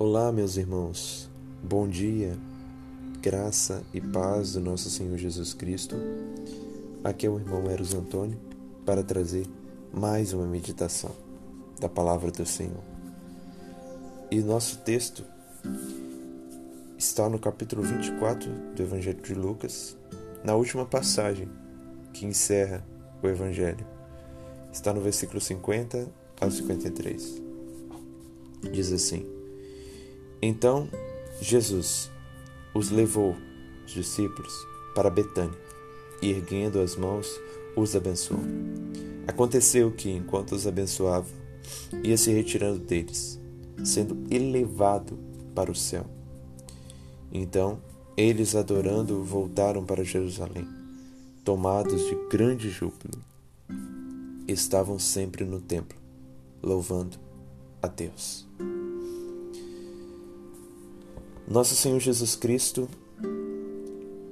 Olá, meus irmãos. Bom dia. Graça e paz do nosso Senhor Jesus Cristo. Aqui é o irmão Eros Antônio para trazer mais uma meditação da palavra do Senhor. E nosso texto está no capítulo 24 do Evangelho de Lucas, na última passagem que encerra o Evangelho. Está no versículo 50 ao 53. Diz assim: então Jesus os levou, os discípulos, para Betânia e, erguendo as mãos, os abençoou. Aconteceu que, enquanto os abençoava, ia se retirando deles, sendo elevado para o céu. Então, eles, adorando, voltaram para Jerusalém, tomados de grande júbilo. Estavam sempre no templo, louvando a Deus. Nosso Senhor Jesus Cristo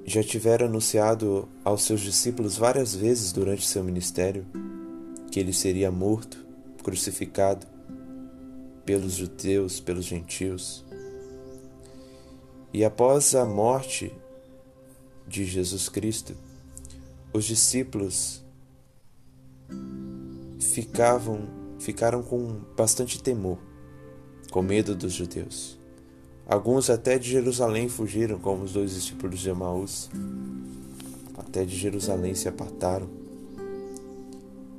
já tivera anunciado aos seus discípulos várias vezes durante seu ministério que ele seria morto, crucificado pelos judeus, pelos gentios. E após a morte de Jesus Cristo, os discípulos ficavam ficaram com bastante temor, com medo dos judeus. Alguns até de Jerusalém fugiram, como os dois discípulos de Emaús. Até de Jerusalém se apartaram.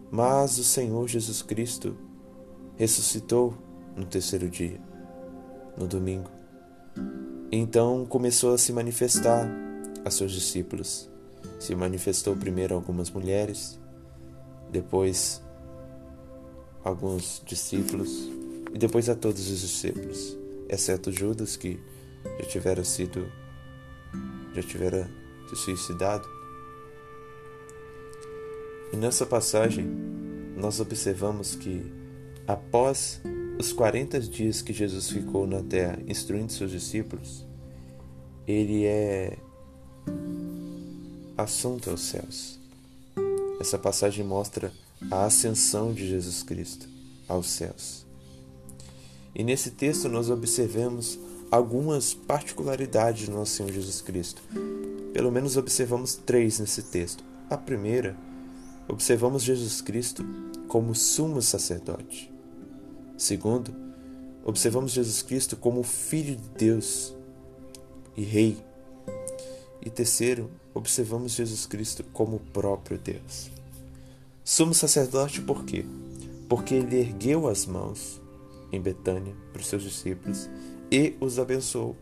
Mas o Senhor Jesus Cristo ressuscitou no terceiro dia, no domingo. Então começou a se manifestar a seus discípulos. Se manifestou primeiro a algumas mulheres, depois alguns discípulos e depois a todos os discípulos exceto Judas, que já tivera sido, já tivera se suicidado. E nessa passagem, nós observamos que após os 40 dias que Jesus ficou na terra instruindo seus discípulos, ele é assunto aos céus. Essa passagem mostra a ascensão de Jesus Cristo aos céus. E nesse texto nós observamos algumas particularidades do nosso Senhor Jesus Cristo. Pelo menos observamos três nesse texto. A primeira, observamos Jesus Cristo como sumo sacerdote. Segundo, observamos Jesus Cristo como Filho de Deus e Rei. E terceiro, observamos Jesus Cristo como o próprio Deus. Sumo sacerdote por quê? Porque ele ergueu as mãos em Betânia para os seus discípulos e os abençoou.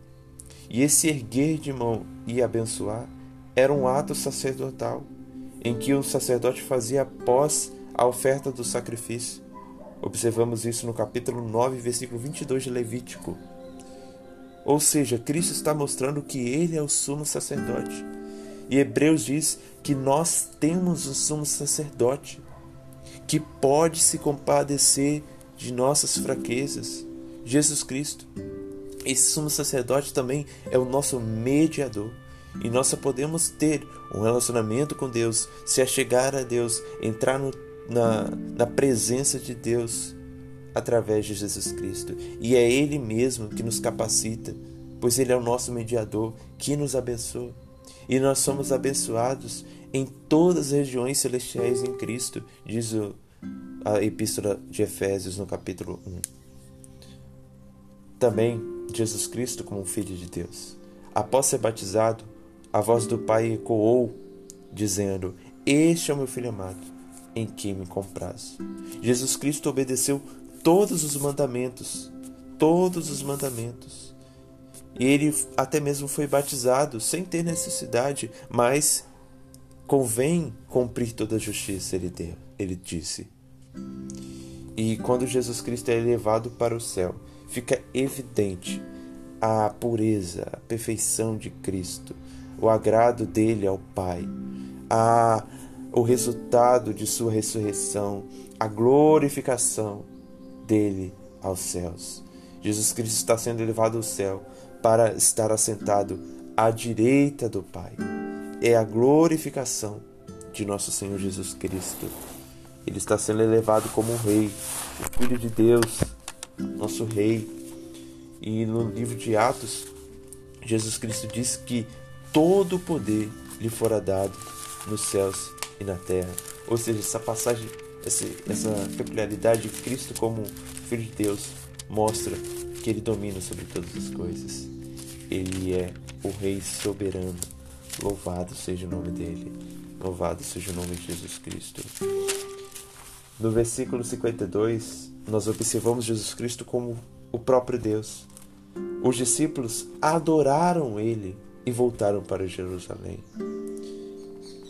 E esse erguer de mão e abençoar era um ato sacerdotal, em que o sacerdote fazia após a oferta do sacrifício. Observamos isso no capítulo 9, versículo 22 de Levítico. Ou seja, Cristo está mostrando que ele é o sumo sacerdote. E Hebreus diz que nós temos um sumo sacerdote que pode se compadecer de nossas fraquezas, Jesus Cristo. Esse sumo sacerdote também é o nosso mediador. E nós só podemos ter um relacionamento com Deus, se achegar a Deus, entrar no, na, na presença de Deus através de Jesus Cristo. E é Ele mesmo que nos capacita, pois Ele é o nosso mediador que nos abençoa. E nós somos abençoados em todas as regiões celestiais em Cristo, diz o a Epístola de Efésios no capítulo 1. Também Jesus Cristo como Filho de Deus. Após ser batizado, a voz do Pai ecoou, dizendo: Este é o meu filho amado, em quem me compraz. Jesus Cristo obedeceu todos os mandamentos, todos os mandamentos. E ele até mesmo foi batizado sem ter necessidade, mas convém cumprir toda a justiça, ele, deu, ele disse. E quando Jesus Cristo é elevado para o céu, fica evidente a pureza, a perfeição de Cristo, o agrado dele ao Pai, a, o resultado de sua ressurreição, a glorificação dele aos céus. Jesus Cristo está sendo elevado ao céu para estar assentado à direita do Pai. É a glorificação de nosso Senhor Jesus Cristo. Ele está sendo elevado como um rei, o Filho de Deus, nosso rei. E no livro de Atos, Jesus Cristo diz que todo o poder lhe fora dado nos céus e na terra. Ou seja, essa passagem, essa, essa peculiaridade de Cristo como Filho de Deus mostra que ele domina sobre todas as coisas. Ele é o Rei soberano. Louvado seja o nome dele. Louvado seja o nome de Jesus Cristo. No versículo 52, nós observamos Jesus Cristo como o próprio Deus. Os discípulos adoraram ele e voltaram para Jerusalém.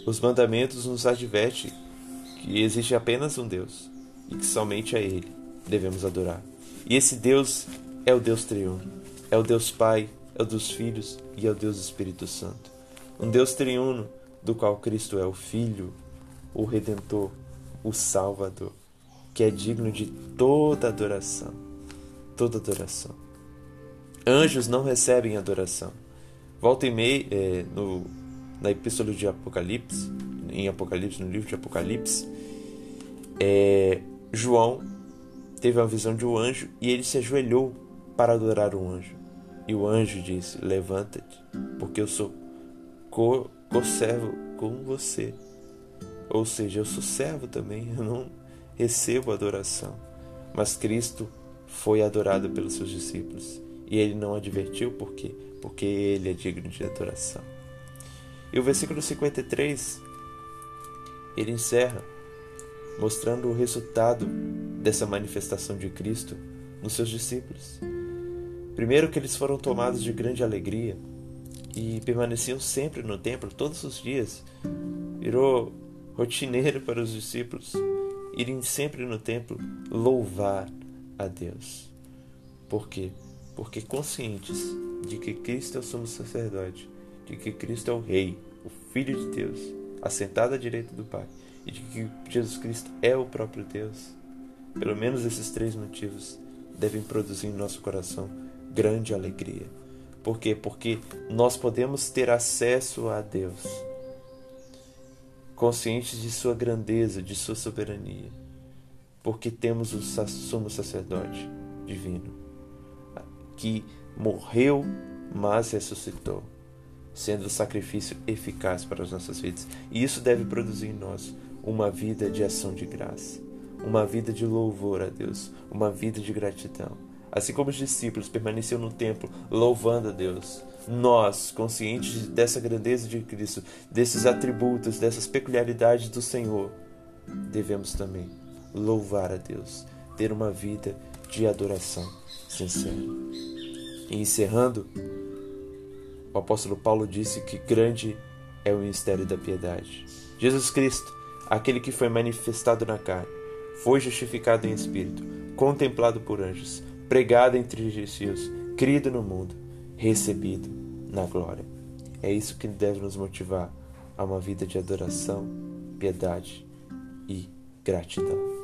Os mandamentos nos advertem que existe apenas um Deus e que somente a ele devemos adorar. E esse Deus é o Deus triuno, é o Deus Pai, é o Deus Filhos e é o Deus Espírito Santo. Um Deus triuno do qual Cristo é o Filho, o Redentor, o Salvador, que é digno de toda adoração. Toda adoração. Anjos não recebem adoração. Volta e meia, é, no, na Epístola de Apocalipse, em Apocalipse, no livro de Apocalipse, é, João teve uma visão de um anjo e ele se ajoelhou para adorar um anjo. E o anjo disse: Levanta-te, porque eu sou co-servo com você ou seja, eu sou servo também, eu não recebo adoração. Mas Cristo foi adorado pelos seus discípulos. E ele não advertiu por quê? Porque ele é digno de adoração. E o versículo 53, ele encerra mostrando o resultado dessa manifestação de Cristo nos seus discípulos. Primeiro que eles foram tomados de grande alegria e permaneciam sempre no templo todos os dias. Virou rotineiro para os discípulos irem sempre no templo louvar a Deus. Por quê? Porque conscientes de que Cristo é o sumo sacerdote, de que Cristo é o Rei, o Filho de Deus, assentado à direita do Pai, e de que Jesus Cristo é o próprio Deus. Pelo menos esses três motivos devem produzir em nosso coração grande alegria. Por quê? Porque nós podemos ter acesso a Deus conscientes de sua grandeza, de sua soberania, porque temos o sumo sacerdote divino, que morreu, mas ressuscitou, sendo o sacrifício eficaz para as nossas vidas. E isso deve produzir em nós uma vida de ação de graça, uma vida de louvor a Deus, uma vida de gratidão. Assim como os discípulos permaneciam no templo louvando a Deus, nós, conscientes dessa grandeza de Cristo, desses atributos, dessas peculiaridades do Senhor, devemos também louvar a Deus, ter uma vida de adoração sincera. E encerrando, o apóstolo Paulo disse que grande é o mistério da piedade. Jesus Cristo, aquele que foi manifestado na carne, foi justificado em espírito, contemplado por anjos, pregado entre gentios, crido no mundo, recebido na glória. É isso que deve nos motivar a uma vida de adoração, piedade e gratidão.